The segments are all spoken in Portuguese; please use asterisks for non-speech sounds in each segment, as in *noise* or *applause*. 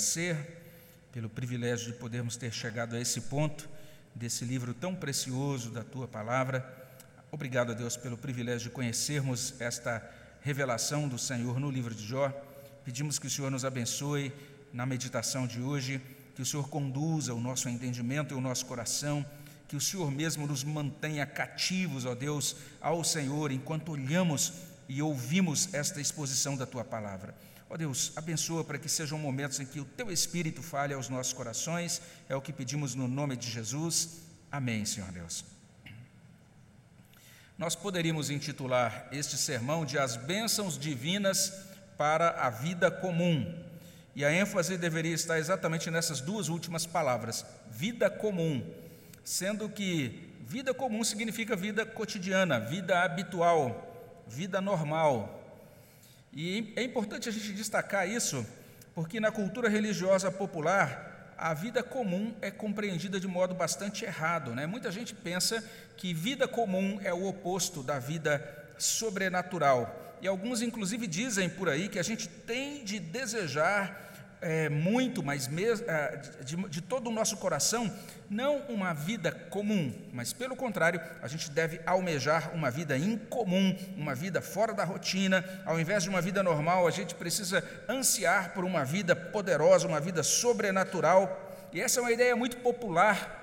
agradecer pelo privilégio de podermos ter chegado a esse ponto desse livro tão precioso da tua palavra. Obrigado a Deus pelo privilégio de conhecermos esta revelação do Senhor no livro de Jó. Pedimos que o Senhor nos abençoe na meditação de hoje, que o Senhor conduza o nosso entendimento e o nosso coração, que o Senhor mesmo nos mantenha cativos, ó Deus, ao Senhor, enquanto olhamos e ouvimos esta exposição da tua palavra. Ó Deus, abençoa para que sejam momentos em que o teu Espírito fale aos nossos corações, é o que pedimos no nome de Jesus. Amém, Senhor Deus. Nós poderíamos intitular este sermão de As Bênçãos Divinas para a Vida Comum. E a ênfase deveria estar exatamente nessas duas últimas palavras, vida comum, sendo que vida comum significa vida cotidiana, vida habitual, vida normal. E é importante a gente destacar isso, porque na cultura religiosa popular, a vida comum é compreendida de modo bastante errado. Né? Muita gente pensa que vida comum é o oposto da vida sobrenatural. E alguns, inclusive, dizem por aí que a gente tem de desejar é, muito, mas é, de, de, todo o nosso coração, não uma vida comum, mas pelo contrário, a gente deve almejar uma vida incomum, uma vida fora da rotina. Ao invés de uma vida normal, a gente precisa ansiar por uma vida poderosa, uma vida sobrenatural. E essa é uma ideia muito popular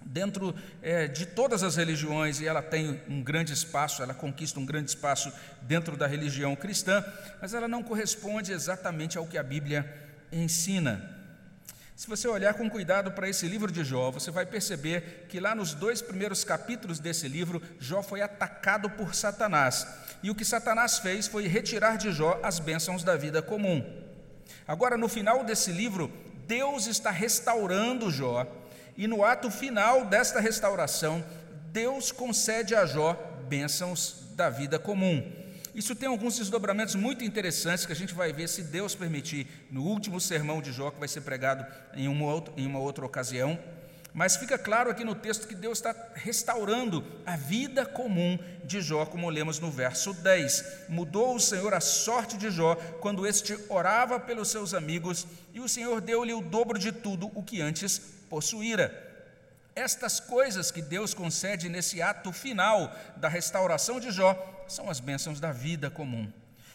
dentro é, de todas as religiões, e ela tem um grande espaço, ela conquista um grande espaço dentro da religião cristã, mas ela não corresponde exatamente ao que a Bíblia ensina. Se você olhar com cuidado para esse livro de Jó, você vai perceber que lá nos dois primeiros capítulos desse livro, Jó foi atacado por Satanás. E o que Satanás fez foi retirar de Jó as bênçãos da vida comum. Agora, no final desse livro, Deus está restaurando Jó, e no ato final desta restauração, Deus concede a Jó bênçãos da vida comum. Isso tem alguns desdobramentos muito interessantes que a gente vai ver, se Deus permitir, no último sermão de Jó, que vai ser pregado em uma, outra, em uma outra ocasião. Mas fica claro aqui no texto que Deus está restaurando a vida comum de Jó, como lemos no verso 10. Mudou o Senhor a sorte de Jó quando este orava pelos seus amigos, e o Senhor deu-lhe o dobro de tudo o que antes possuíra. Estas coisas que Deus concede nesse ato final da restauração de Jó são as bênçãos da vida comum.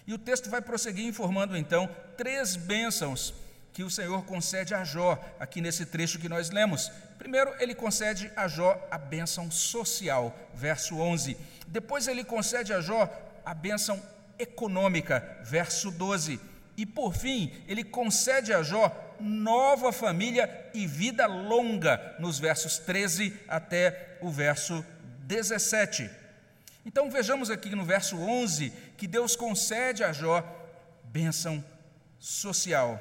E o texto vai prosseguir informando então três bênçãos que o Senhor concede a Jó, aqui nesse trecho que nós lemos. Primeiro, ele concede a Jó a bênção social, verso 11. Depois, ele concede a Jó a bênção econômica, verso 12. E por fim, ele concede a Jó nova família e vida longa, nos versos 13 até o verso 17. Então vejamos aqui no verso 11 que Deus concede a Jó bênção social.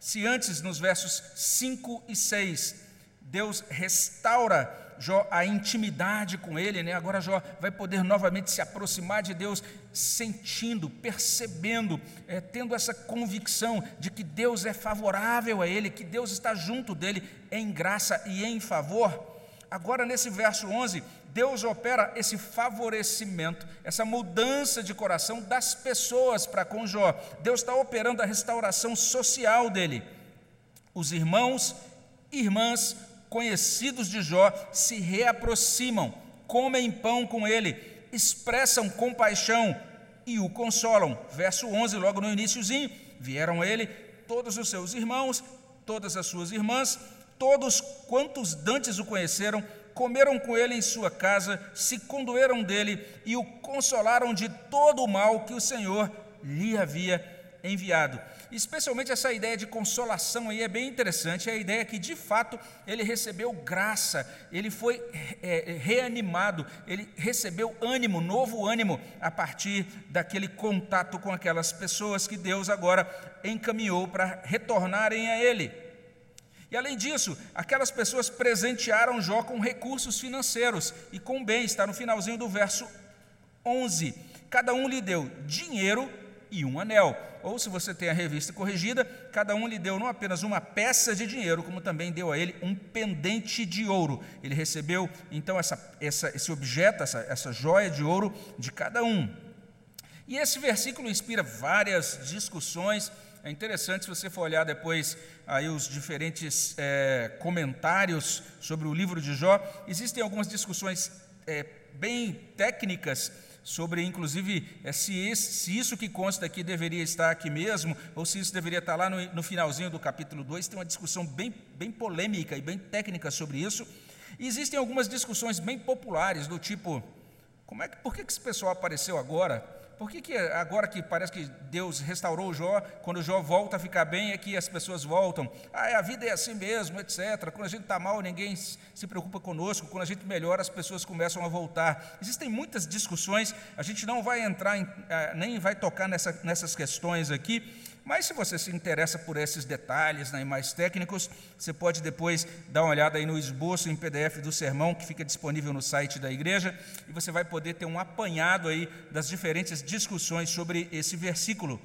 Se antes, nos versos 5 e 6, Deus restaura Jó a intimidade com ele, né? agora Jó vai poder novamente se aproximar de Deus, sentindo, percebendo, é, tendo essa convicção de que Deus é favorável a ele, que Deus está junto dele em graça e em favor. Agora, nesse verso 11, Deus opera esse favorecimento, essa mudança de coração das pessoas para com Jó. Deus está operando a restauração social dele. Os irmãos e irmãs conhecidos de Jó se reaproximam, comem pão com ele, expressam compaixão e o consolam. Verso 11, logo no iníciozinho, vieram a ele todos os seus irmãos, todas as suas irmãs, todos quantos dantes o conheceram, comeram com ele em sua casa, se condoeram dele e o consolaram de todo o mal que o Senhor lhe havia enviado. Especialmente essa ideia de consolação aí é bem interessante, é a ideia que de fato ele recebeu graça, ele foi é, reanimado, ele recebeu ânimo, novo ânimo, a partir daquele contato com aquelas pessoas que Deus agora encaminhou para retornarem a ele. E além disso, aquelas pessoas presentearam Jó com recursos financeiros e com bens, está no finalzinho do verso 11. Cada um lhe deu dinheiro e um anel. Ou, se você tem a revista corrigida, cada um lhe deu não apenas uma peça de dinheiro, como também deu a ele um pendente de ouro. Ele recebeu, então, essa, essa, esse objeto, essa, essa joia de ouro de cada um. E esse versículo inspira várias discussões É interessante se você for olhar depois aí os diferentes é, comentários sobre o livro de Jó, existem algumas discussões é, bem técnicas sobre, inclusive, é, se, esse, se, isso que consta aqui deveria estar aqui mesmo, ou se isso deveria estar lá no, no finalzinho do capítulo 2. Tem uma discussão bem, bem polêmica e bem técnica sobre isso. E existem algumas discussões bem populares, do tipo: como é que, por que esse pessoal apareceu agora? Por que, que agora que parece que Deus restaurou Jó, quando Jó volta a ficar bem, é que as pessoas voltam? Ah, a vida é assim mesmo, etc. Quando a gente está mal, ninguém se preocupa conosco. Quando a gente melhora, as pessoas começam a voltar. Existem muitas discussões, a gente não vai entrar, em, ah, nem vai tocar nessa, nessas questões aqui, mas se você se interessa por esses detalhes né, mais técnicos, você pode depois dar uma olhada aí no esboço em PDF do sermão que fica disponível no site da igreja e você vai poder ter um apanhado aí das diferentes discussões sobre esse versículo.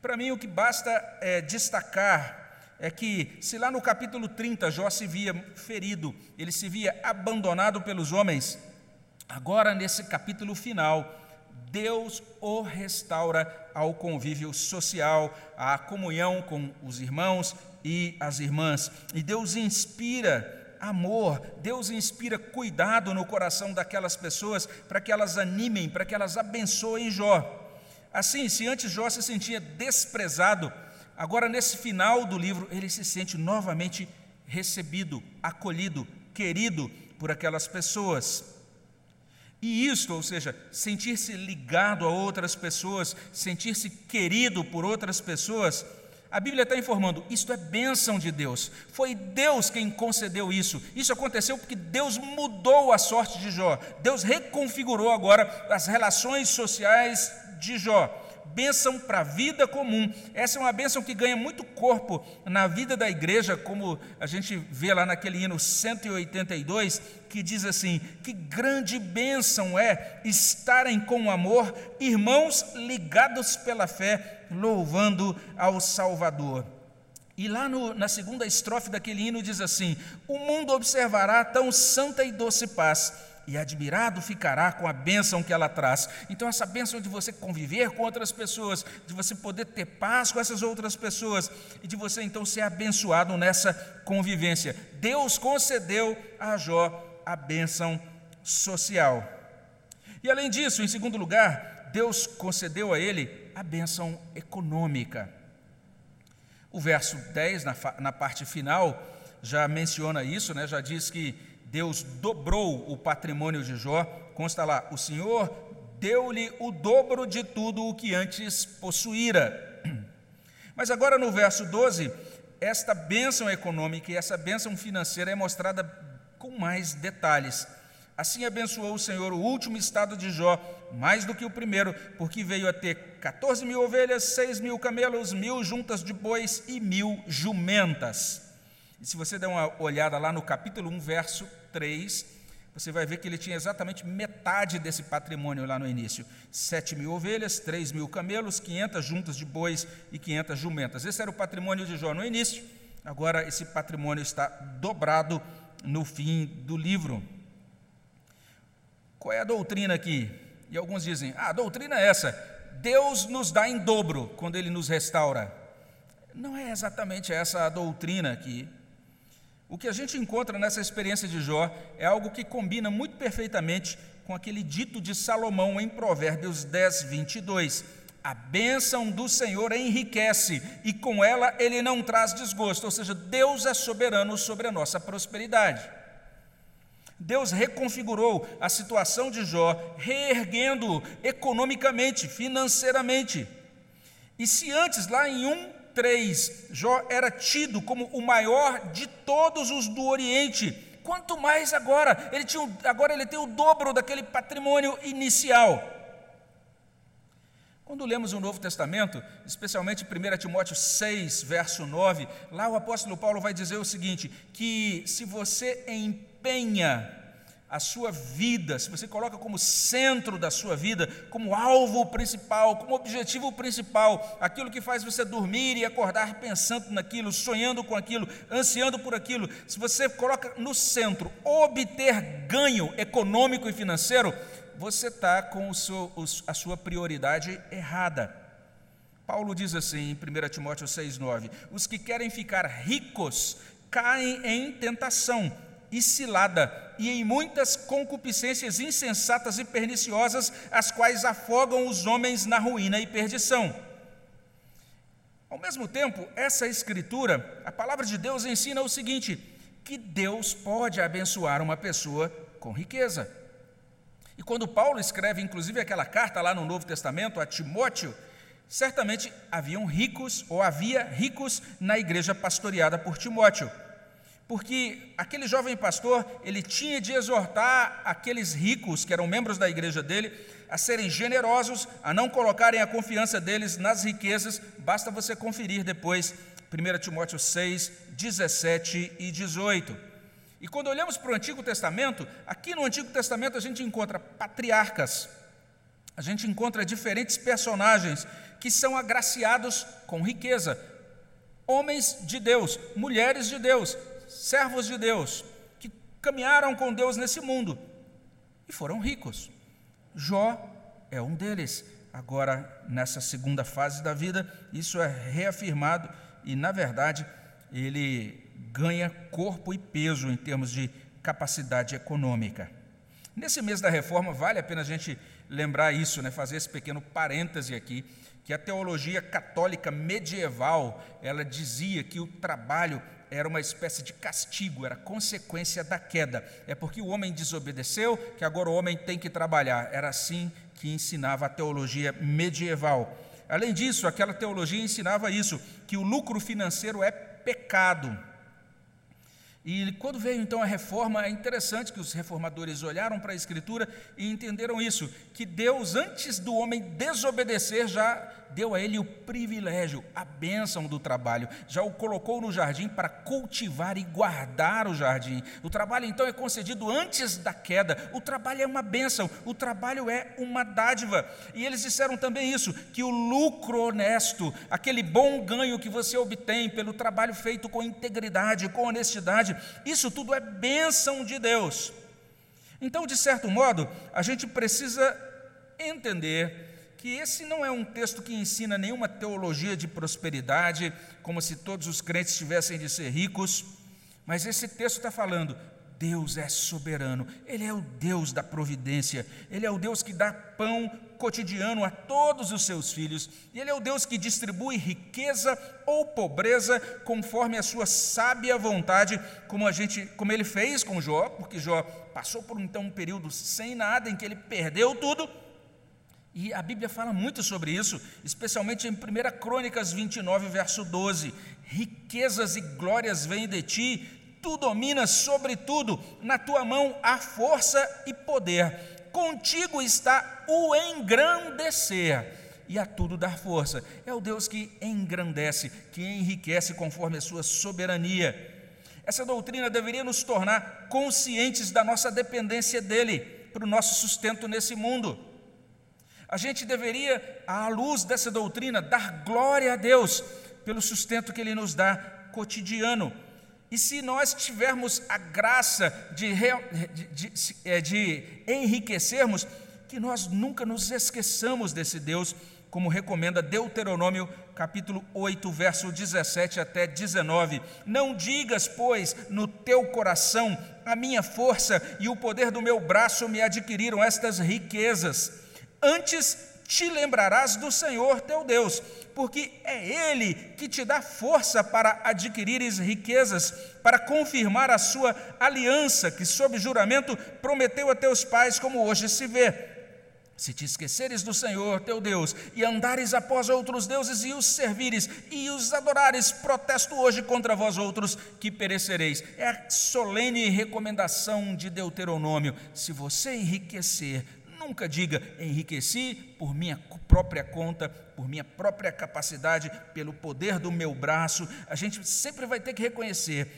Para mim, o que basta é destacar é que, se lá no capítulo 30 Jó se via ferido, ele se via abandonado pelos homens, agora nesse capítulo final, Deus o restaura ao convívio social, à comunhão com os irmãos e as irmãs. E Deus inspira amor, Deus inspira cuidado no coração daquelas pessoas para que elas animem, para que elas abençoem Jó. Assim, se antes Jó se sentia desprezado, agora nesse final do livro ele se sente novamente recebido, acolhido, querido por aquelas pessoas. E isto, ou seja, sentir-se ligado a outras pessoas, sentir-se querido por outras pessoas, a Bíblia está informando, isto é bênção de Deus. Foi Deus quem concedeu isso. Isso aconteceu porque Deus mudou a sorte de Jó. Deus reconfigurou agora as relações sociais de Jó bênção para a vida comum. Essa é uma bênção que ganha muito corpo na vida da igreja, como a gente vê lá naquele hino 182, que diz assim: Que grande bênção é estarem com amor, irmãos ligados pela fé, louvando ao Salvador. E lá no, na segunda estrofe daquele hino diz assim: O mundo observará tão santa e doce paz e admirado ficará com a bênção que ela traz. Então, essa bênção de você conviver com outras pessoas, de você poder ter paz com essas outras pessoas e de você então ser abençoado nessa convivência. Deus concedeu a Jó a bênção social. E além disso, em segundo lugar, Deus concedeu a ele a bênção econômica. O verso 10, na, na parte final, já menciona isso, né? já diz que Deus dobrou o patrimônio de Jó, consta lá: o Senhor deu-lhe o dobro de tudo o que antes possuíra. *clears throat* Mas agora no verso 12, esta bênção econômica e essa bênção financeira é mostrada com mais detalhes. Assim abençoou o Senhor o último estado de Jó, mais do que o primeiro, porque veio a ter 14 mil ovelhas, 6 mil camelos, mil juntas de bois e mil jumentas. E se você der uma olhada lá no capítulo 1, verso 3, você vai ver que ele tinha exatamente metade desse patrimônio lá no início: 7 mil ovelhas, 3 mil camelos, 500 juntas de bois e 500 jumentas. Esse era o patrimônio de Jó no início, agora esse patrimônio está dobrado no fim do livro. Qual é a doutrina aqui? E alguns dizem: ah, a doutrina é essa, Deus nos dá em dobro quando ele nos restaura. Não é exatamente essa a doutrina aqui. O que a gente encontra nessa experiência de Jó é algo que combina muito perfeitamente com aquele dito de Salomão em Provérbios 10, 22. A bênção do Senhor enriquece e com ela ele não traz desgosto, ou seja, Deus é soberano sobre a nossa prosperidade. Deus reconfigurou a situação de Jó, reerguendo-o economicamente, financeiramente. E se antes, lá em 1 3, Jó era tido como o maior de todos os do Oriente. Quanto mais agora, ele tinha, agora ele tem o dobro daquele patrimônio inicial. Quando lemos o Novo Testamento, especialmente 1 Timóteo 6, verso 9, lá o apóstolo Paulo vai dizer o seguinte: que se você empenha a sua vida, se você coloca como centro da sua vida, como alvo principal, como objetivo principal, aquilo que faz você dormir e acordar pensando naquilo, sonhando com aquilo, ansiando por aquilo, se você coloca no centro obter ganho econômico e financeiro, você está com seu, a sua prioridade errada. Paulo diz assim em 1 Timóteo 6,9: Os que querem ficar ricos caem em tentação e cilada, e em muitas concupiscências insensatas e perniciosas, as quais afogam os homens na ruína e perdição. Ao mesmo tempo, essa escritura, a palavra de Deus ensina o seguinte: que Deus pode abençoar uma pessoa com riqueza. E quando Paulo escreve, inclusive, aquela carta lá no Novo Testamento a Timóteo, certamente haviam ricos ou havia ricos na igreja pastoreada por Timóteo porque aquele jovem pastor, ele tinha de exortar aqueles ricos que eram membros da igreja dele a serem generosos, a não colocarem a confiança deles nas riquezas. Basta você conferir depois 1 Timóteo 6, 17 e 18. E quando olhamos para o Antigo Testamento, aqui no Antigo Testamento a gente encontra patriarcas, a gente encontra diferentes personagens que são agraciados com riqueza, homens de Deus, mulheres de Deus, servos de Deus que caminharam com Deus nesse mundo e foram ricos. Jó é um deles. Agora, nessa segunda fase da vida, isso é reafirmado e, na verdade, ele ganha corpo e peso em termos de capacidade econômica. Nesse mês da reforma, vale a pena a gente lembrar isso, né? fazer esse pequeno parêntese aqui, que a teologia católica medieval, ela dizia que o trabalho era uma espécie de castigo, era consequência da queda. É porque o homem desobedeceu que agora o homem tem que trabalhar. Era assim que ensinava a teologia medieval. Além disso, aquela teologia ensinava isso, que o lucro financeiro é pecado. E quando veio então a reforma, é interessante que os reformadores olharam para a Escritura e entenderam isso, que Deus, antes do homem desobedecer, já deu a ele o privilégio, a bênção do trabalho, já o colocou no jardim para cultivar e guardar o jardim. O trabalho então é concedido antes da queda, o trabalho é uma bênção, o trabalho é uma dádiva. E eles disseram também isso, que o lucro honesto, aquele bom ganho que você obtém pelo trabalho feito com integridade, com honestidade, isso tudo é bênção de Deus. Então, de certo modo, a gente precisa entender que esse não é um texto que ensina nenhuma teologia de prosperidade, como se todos os crentes tivessem de ser ricos, mas esse texto está falando: Deus é soberano, Ele é o Deus da providência, Ele é o Deus que dá pão cotidiano a todos os seus filhos, e Ele é o Deus que distribui riqueza ou pobreza conforme a sua sábia vontade, como a gente, como Ele fez com Jó, porque Jó passou por então um período sem nada, em que ele perdeu tudo e a Bíblia fala muito sobre isso, especialmente em 1 Crônicas 29, verso 12: Riquezas e glórias vêm de ti, tu dominas sobre tudo, na tua mão há força e poder, contigo está o engrandecer e a tudo dar força. É o Deus que engrandece, que enriquece conforme a sua soberania. Essa doutrina deveria nos tornar conscientes da nossa dependência dele para o nosso sustento nesse mundo. A gente deveria, à luz dessa doutrina, dar glória a Deus pelo sustento que Ele nos dá cotidiano. E se nós tivermos a graça de, de, de, é, de enriquecermos, que nós nunca nos esqueçamos desse Deus, como recomenda Deuteronômio capítulo 8, verso 17 até 19. Não digas, pois, no teu coração, a minha força e o poder do meu braço me adquiriram estas riquezas Antes te lembrarás do Senhor teu Deus, porque é Ele que te dá força para adquirires riquezas, para confirmar a sua aliança, que sob juramento prometeu a teus pais, como hoje se vê. Se te esqueceres do Senhor teu Deus e andares após outros deuses e os servires e os adorares, protesto hoje contra vós outros que perecereis. É a solene recomendação de Deuteronômio. Se você enriquecer, Nunca diga enriqueci por minha própria conta, por minha própria capacidade, pelo poder do meu braço. A gente sempre vai ter que reconhecer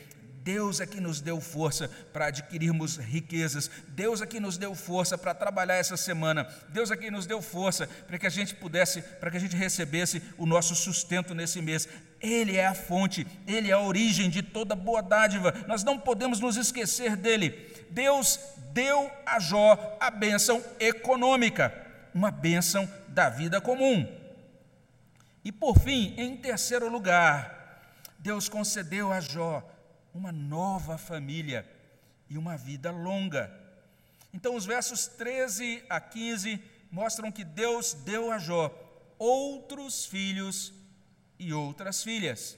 Deus é que nos deu força para adquirirmos riquezas. Deus é que nos deu força para trabalhar essa semana. Deus é que nos deu força para que a gente pudesse, para que a gente recebesse o nosso sustento nesse mês. Ele é a fonte, ele é a origem de toda boa dádiva. Nós não podemos nos esquecer dele. Deus deu a Jó a bênção econômica, uma bênção da vida comum. E por fim, em terceiro lugar, Deus concedeu a Jó uma nova família e uma vida longa. Então, os versos 13 a 15 mostram que Deus deu a Jó outros filhos e outras filhas.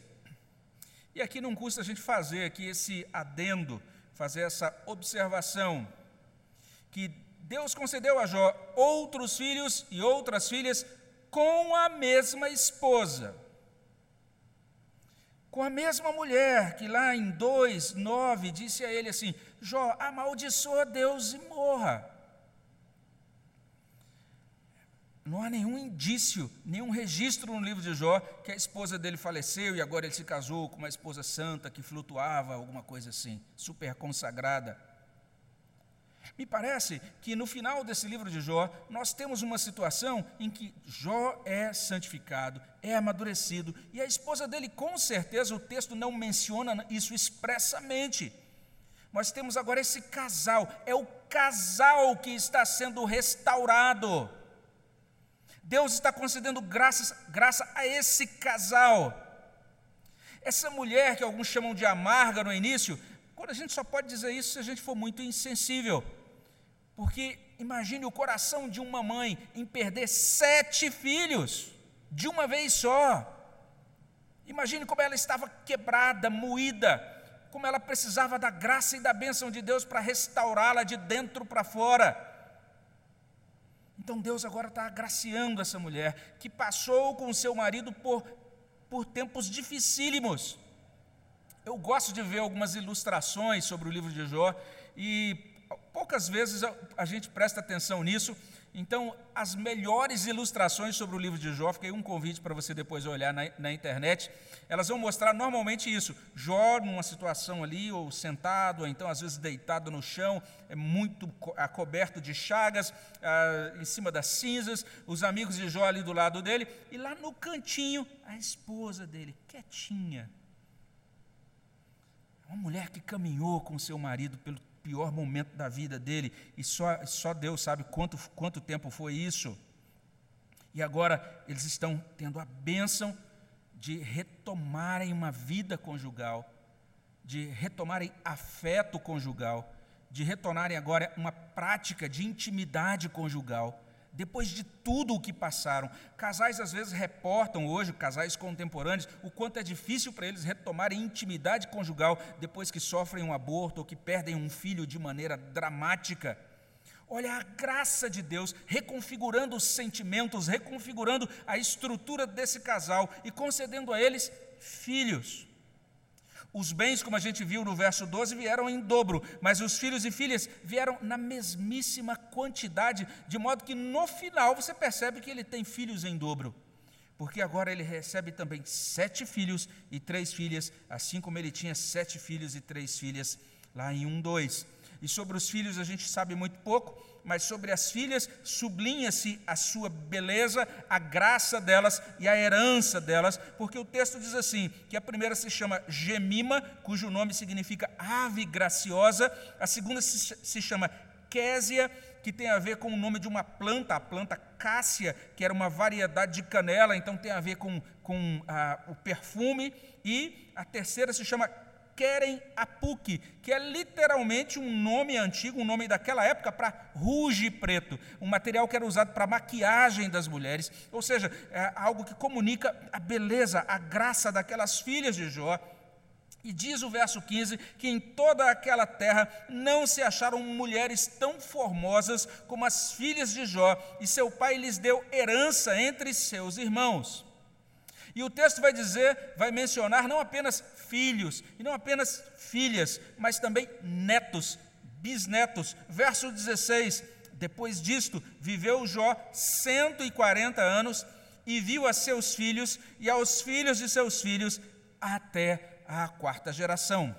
E aqui não custa a gente fazer aqui esse adendo, fazer essa observação, que Deus concedeu a Jó outros filhos e outras filhas com a mesma esposa. Com a mesma mulher que lá em 2, 9 disse a ele assim: Jó, amaldiçoa Deus e morra. Não há nenhum indício, nenhum registro no livro de Jó que a esposa dele faleceu e agora ele se casou com uma esposa santa que flutuava, alguma coisa assim, super consagrada. Me parece que no final desse livro de Jó, nós temos uma situação em que Jó é santificado, é amadurecido, e a esposa dele, com certeza, o texto não menciona isso expressamente. Nós temos agora esse casal, é o casal que está sendo restaurado. Deus está concedendo graças, graça a esse casal. Essa mulher que alguns chamam de amarga no início, quando a gente só pode dizer isso se a gente for muito insensível. Porque imagine o coração de uma mãe em perder sete filhos de uma vez só. Imagine como ela estava quebrada, moída, como ela precisava da graça e da bênção de Deus para restaurá-la de dentro para fora. Então Deus agora está agraciando essa mulher que passou com seu marido por, por tempos dificílimos. Eu gosto de ver algumas ilustrações sobre o livro de Jó e poucas vezes a gente presta atenção nisso. Então, as melhores ilustrações sobre o livro de Jó, fiquei um convite para você depois olhar na, na, internet, elas vão mostrar normalmente isso: Jó numa situação ali, ou sentado, ou então às vezes deitado no chão, é muito coberto de chagas, ah, em cima das cinzas, os amigos de Jó ali do lado dele, e lá no cantinho, a esposa dele, quietinha. Uma mulher que caminhou com seu marido pelo pior momento da vida dele, e só, só Deus sabe quanto, quanto tempo foi isso. E agora eles estão tendo a bênção de retomarem uma vida conjugal, de retomarem afeto conjugal, de retornarem agora uma prática de intimidade conjugal depois de tudo o que passaram. Casais às vezes reportam hoje, casais contemporâneos, o quanto é difícil para eles retomarem intimidade conjugal depois que sofrem um aborto ou que perdem um filho de maneira dramática. Olha a graça de Deus reconfigurando os sentimentos, reconfigurando a estrutura desse casal e concedendo a eles filhos. Os bens, como a gente viu no verso 12, vieram em dobro, mas os filhos e filhas vieram na mesmíssima quantidade, de modo que no final você percebe que ele tem filhos em dobro. Porque agora ele recebe também sete filhos e três filhas, assim como ele tinha sete filhos e três filhas lá em 1, 2. E sobre os filhos a gente sabe muito pouco, mas sobre as filhas sublinha-se a sua beleza, a graça delas e a herança delas, porque o texto diz assim: que a primeira se chama Gemima, cujo nome significa ave graciosa, a segunda se, chama Késia, que tem a ver com o nome de uma planta, a planta cássia, que era uma variedade de canela, então tem a ver com, com ah, o perfume, e a terceira se chama querem a PUC, que é literalmente um nome antigo, um nome daquela época para ruge preto, um material que era usado para maquiagem das mulheres, ou seja, é algo que comunica a beleza, a graça daquelas filhas de Jó. E diz o verso 15 que em toda aquela terra não se acharam mulheres tão formosas como as filhas de Jó, e seu pai lhes deu herança entre seus irmãos. E o texto vai dizer, vai mencionar não apenas filhos, e não apenas filhas, mas também netos, bisnetos. Verso 16: Depois disto, viveu Jó 140 anos e viu a seus filhos e aos filhos de seus filhos até a quarta geração.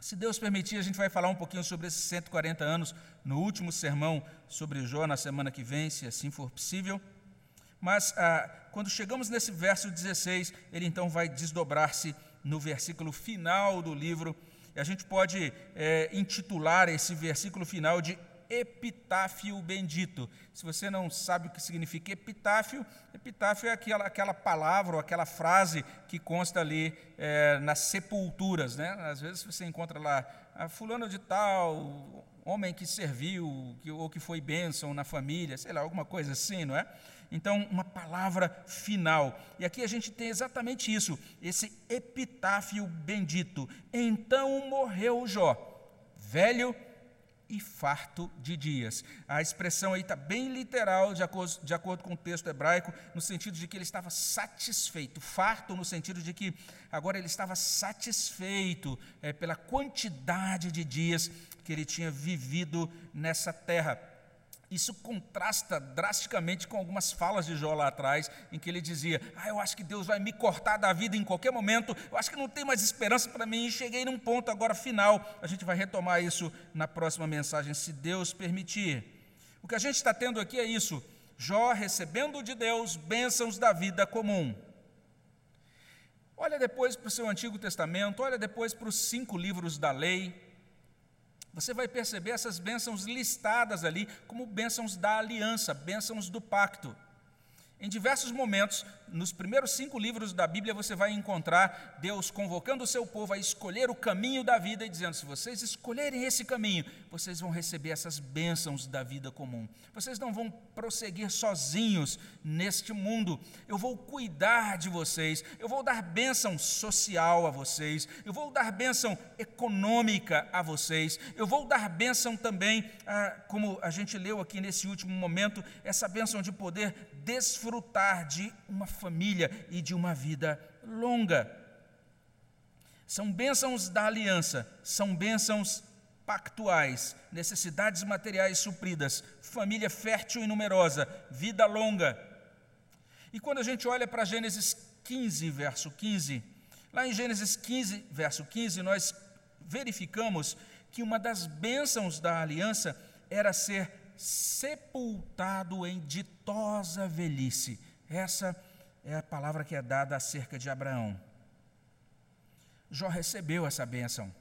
Se Deus permitir, a gente vai falar um pouquinho sobre esses 140 anos no último sermão sobre Jó na semana que vem, se assim for possível. Mas ah, quando chegamos nesse verso 16, ele então vai desdobrar-se no versículo final do livro. E a gente pode é, intitular esse versículo final de epitáfio bendito. Se você não sabe o que significa epitáfio, epitáfio é aquela, aquela palavra ou aquela frase que consta ali é, nas sepulturas. Né? Às vezes você encontra lá, ah, fulano de tal, homem que serviu, que, ou que foi bênção na família, sei lá, alguma coisa assim, não é? Então, uma palavra final. E aqui a gente tem exatamente isso, esse epitáfio bendito. Então morreu Jó, velho e farto de dias. A expressão aí está bem literal, de acordo, de acordo com o texto hebraico, no sentido de que ele estava satisfeito, farto no sentido de que agora ele estava satisfeito é, pela quantidade de dias que ele tinha vivido nessa terra. Isso contrasta drasticamente com algumas falas de Jó lá atrás, em que ele dizia: Ah, eu acho que Deus vai me cortar da vida em qualquer momento, eu acho que não tem mais esperança para mim, e cheguei num ponto agora final. A gente vai retomar isso na próxima mensagem, se Deus permitir. O que a gente está tendo aqui é isso: Jó recebendo de Deus bênçãos da vida comum. Olha depois para o seu Antigo Testamento, olha depois para os cinco livros da lei você vai perceber essas bênçãos listadas ali como bênçãos da aliança, bênçãos do pacto. Em diversos momentos, nos primeiros cinco livros da Bíblia, você vai encontrar Deus convocando o seu povo a escolher o caminho da vida e dizendo: se vocês escolherem esse caminho, vocês vão receber essas bênçãos da vida comum. Vocês não vão prosseguir sozinhos neste mundo. Eu vou cuidar de vocês, eu vou dar bênção social a vocês, eu vou dar bênção econômica a vocês, eu vou dar bênção também, a, como a gente leu aqui nesse último momento, essa bênção de poder desfrutar de uma família e de uma vida longa. São bênçãos da aliança, são bênçãos pactuais, necessidades materiais supridas, família fértil e numerosa, vida longa. E quando a gente olha para Gênesis 15, verso 15, lá em Gênesis 15, verso 15, nós verificamos que uma das bênçãos da aliança era ser sepultado em ditosa velhice. Essa é a palavra que é dada acerca de Abraão. Jó recebeu essa bênção.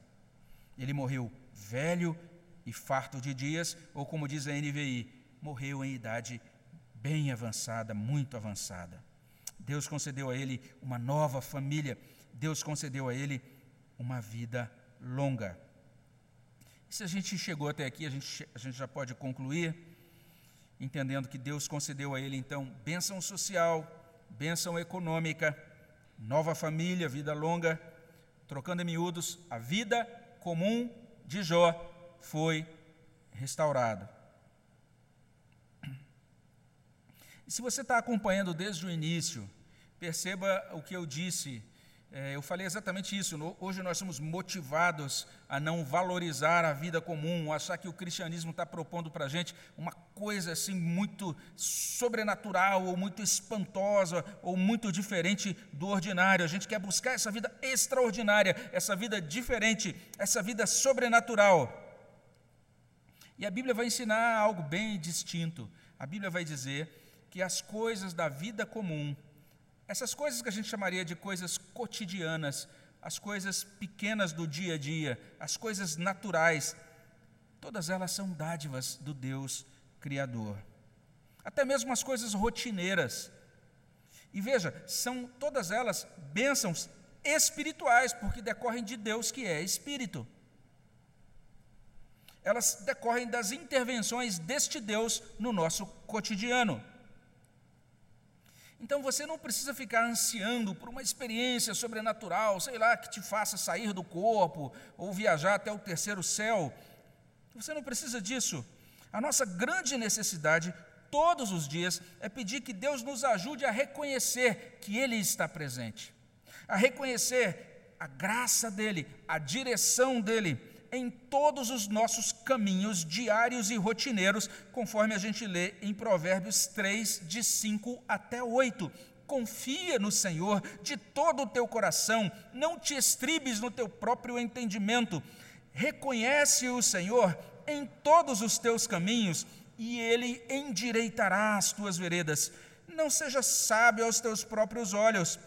Ele morreu velho e farto de dias, ou como diz a NVI, morreu em idade bem avançada, muito avançada. Deus concedeu a ele uma nova família, Deus concedeu a ele uma vida longa. Se a gente chegou até aqui, a gente, a gente já pode concluir, entendendo que Deus concedeu a ele, então, bênção social, bênção econômica, nova família, vida longa, trocando em miúdos, a vida comum de Jó foi restaurada. Se você está acompanhando desde o início, perceba o que eu disse é, eu falei exatamente isso. Hoje nós somos motivados a não valorizar a vida comum, achar que o cristianismo está propondo para a gente uma coisa assim muito sobrenatural, ou muito espantosa, ou muito diferente do ordinário. A gente quer buscar essa vida extraordinária, essa vida diferente, essa vida sobrenatural. E a Bíblia vai ensinar algo bem distinto. A Bíblia vai dizer que as coisas da vida comum essas coisas que a gente chamaria de coisas cotidianas, as coisas pequenas do dia a dia, as coisas naturais, todas elas são dádivas do Deus Criador. Até mesmo as coisas rotineiras. E veja, são todas elas bênçãos espirituais, porque decorrem de Deus que é Espírito. Elas decorrem das intervenções deste Deus no nosso cotidiano. Então você não precisa ficar ansiando por uma experiência sobrenatural, sei lá, que te faça sair do corpo ou viajar até o terceiro céu. Você não precisa disso. A nossa grande necessidade todos os dias é pedir que Deus nos ajude a reconhecer que Ele está presente, a reconhecer a graça dEle, a direção dEle em todos os nossos caminhos diários e rotineiros, conforme a gente lê em Provérbios 3, de 5 até 8. Confia no Senhor de todo o teu coração, não te estribes no teu próprio entendimento. Reconhece o Senhor em todos os teus caminhos e ele endireitará as tuas veredas. Não seja sábio aos teus próprios olhos.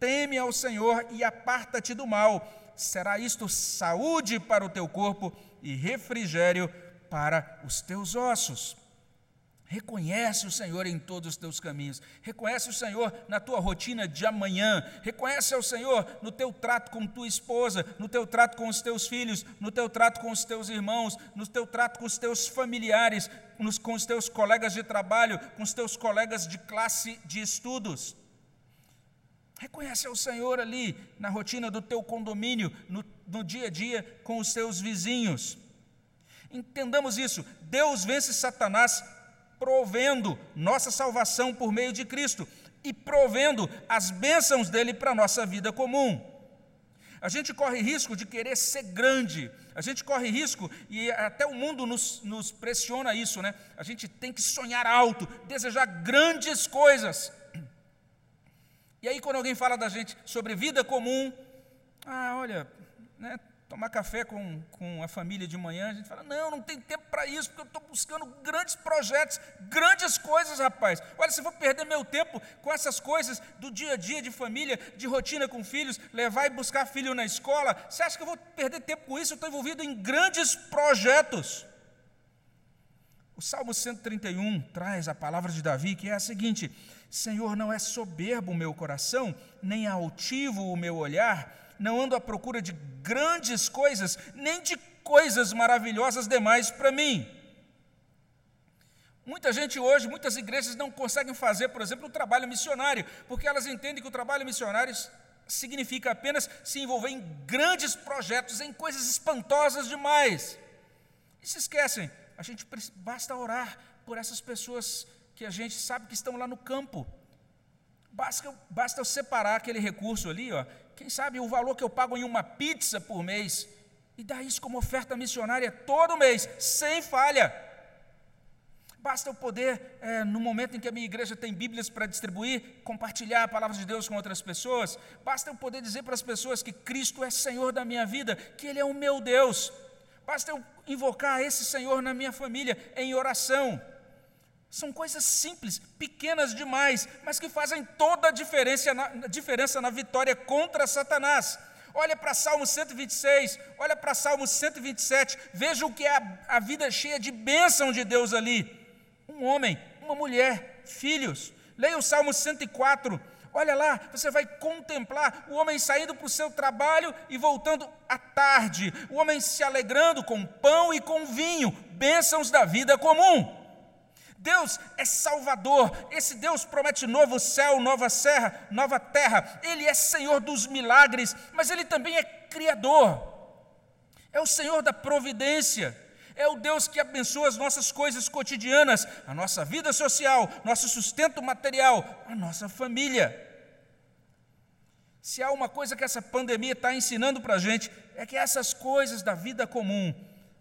Teme ao Senhor e aparta-te do mal será isto saúde para o teu corpo e refrigério para os teus ossos. Reconhece o Senhor em todos os teus caminhos. Reconhece o Senhor na tua rotina de amanhã. Reconhece o Senhor no teu trato com tua esposa, no teu trato com os teus filhos, no teu trato com os teus irmãos, no teu trato com os teus familiares, nos, com os teus colegas de trabalho, com os teus colegas de classe de estudos. Reconhece o Senhor ali na rotina do teu condomínio, no, no dia a dia com os teus vizinhos. Entendamos isso. Deus vence Satanás provendo nossa salvação por meio de Cristo e provendo as bênçãos dele para a nossa vida comum. A gente corre risco de querer ser grande, a gente corre risco, e até o mundo nos, nos pressiona isso, né? A gente tem que sonhar alto, desejar grandes coisas. E aí, quando alguém fala da gente sobre vida comum, ah, olha, né, tomar café com, com a família de manhã, a gente fala: não, não tem tempo para isso, porque eu estou buscando grandes projetos, grandes coisas, rapaz. Olha, se eu vou perder meu tempo com essas coisas do dia a dia de família, de rotina com filhos, levar e buscar filho na escola, você acha que eu vou perder tempo com isso? Eu estou envolvido em grandes projetos. O Salmo 131 traz a palavra de Davi, que é a seguinte: Senhor, não é soberbo o meu coração, nem altivo o meu olhar não ando à procura de grandes coisas, nem de coisas maravilhosas demais para mim. Muita gente hoje, muitas igrejas não conseguem fazer, por exemplo, o trabalho missionário, porque elas entendem que o trabalho missionário significa apenas se envolver em grandes projetos, em coisas espantosas demais. E se esquecem, a gente basta orar por essas pessoas que a gente sabe que estão lá no campo. Basta, basta eu separar aquele recurso ali, ó, quem sabe o valor que eu pago em uma pizza por mês, e dar isso como oferta missionária todo mês, sem falha. Basta eu poder, é, no momento em que a minha igreja tem Bíblias para distribuir, compartilhar a palavra de Deus com outras pessoas. Basta eu poder dizer para as pessoas que Cristo é Senhor da minha vida, que Ele é o meu Deus. Basta eu invocar esse Senhor na minha família em oração. São coisas simples, pequenas demais, mas que fazem toda a diferença na, diferença na vitória contra Satanás. Olha para Salmo 126, olha para Salmo 127, veja o que é a, a vida cheia de bênção de Deus ali. Um homem, uma mulher, filhos. Leia o Salmo 104, olha lá, você vai contemplar o homem saindo para o seu trabalho e voltando à tarde, o homem se alegrando com pão e com vinho, bênçãos da vida comum. Deus é Salvador, esse Deus promete novo céu, nova serra, nova terra. Ele é Senhor dos milagres, mas Ele também é Criador. É o Senhor da providência. É o Deus que abençoa as nossas coisas cotidianas, a nossa vida social, nosso sustento material, a nossa família. Se há uma coisa que essa pandemia está ensinando para a gente, é que essas coisas da vida comum,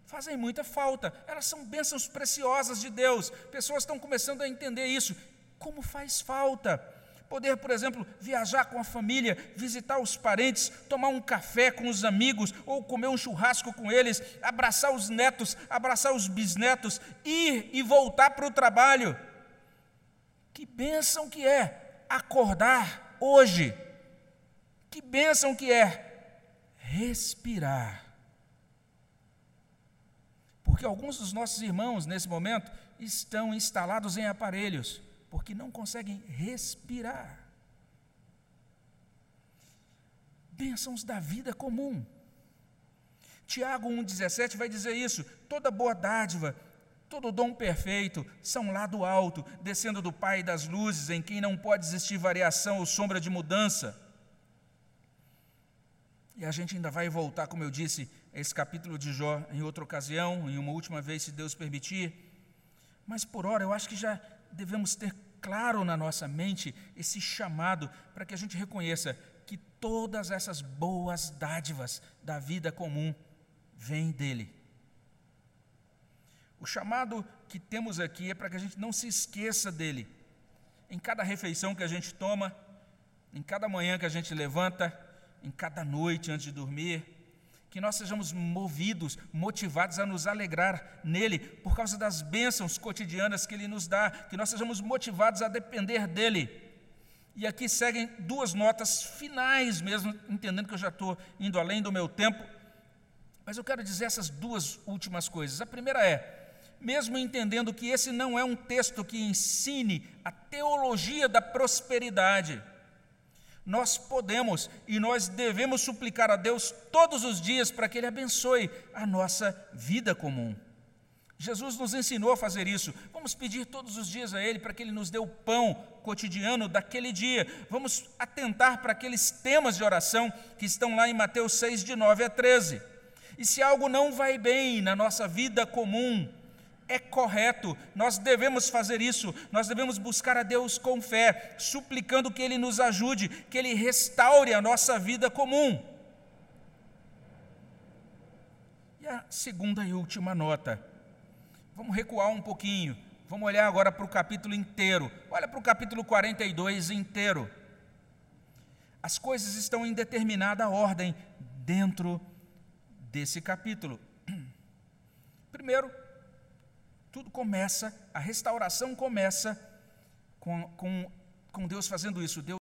fazem muita falta. Elas são bênçãos preciosas de Deus. Pessoas estão começando a entender isso. Como faz falta poder, por exemplo, viajar com a família, visitar os parentes, tomar um café com os amigos ou comer um churrasco com eles, abraçar os netos, abraçar os bisnetos, ir e voltar para o trabalho. Que bênção que é acordar hoje. Que bênção que é respirar. Porque alguns dos nossos irmãos, nesse momento, estão instalados em aparelhos, porque não conseguem respirar. Bênçãos da vida comum. Tiago 1,17 vai dizer isso: toda boa dádiva, todo dom perfeito são lá do alto, descendo do Pai das luzes, em quem não pode existir variação ou sombra de mudança. E a gente ainda vai voltar, como eu disse, esse capítulo de Jó em outra ocasião, em uma última vez, se Deus permitir. Mas por hora, eu acho que já devemos ter claro na nossa mente esse chamado para que a gente reconheça que todas essas boas dádivas da vida comum vêm dele. O chamado que temos aqui é para que a gente não se esqueça dele. Em cada refeição que a gente toma, em cada manhã que a gente levanta, em cada noite antes de dormir, que nós sejamos movidos, motivados a nos alegrar nele, por causa das bênçãos cotidianas que ele nos dá, que nós sejamos motivados a depender dele. E aqui seguem duas notas finais, mesmo entendendo que eu já estou indo além do meu tempo. Mas eu quero dizer essas duas últimas coisas. A primeira é, mesmo entendendo que esse não é um texto que ensine a teologia da prosperidade, nós podemos e nós devemos suplicar a Deus todos os dias para que Ele abençoe a nossa vida comum. Jesus nos ensinou a fazer isso. Vamos pedir todos os dias a Ele para que Ele nos dê o pão cotidiano daquele dia. Vamos atentar para aqueles temas de oração que estão lá em Mateus 6, de 9 a 13. E se algo não vai bem na nossa vida comum, é correto, nós devemos fazer isso, nós devemos buscar a Deus com fé, suplicando que Ele nos ajude, que Ele restaure a nossa vida comum. E a segunda e última nota, vamos recuar um pouquinho, vamos olhar agora para o capítulo inteiro, olha para o capítulo 42 inteiro. As coisas estão em determinada ordem dentro desse capítulo. *clears throat* Primeiro, tudo começa, a restauração começa com, com, com Deus fazendo isso. Deus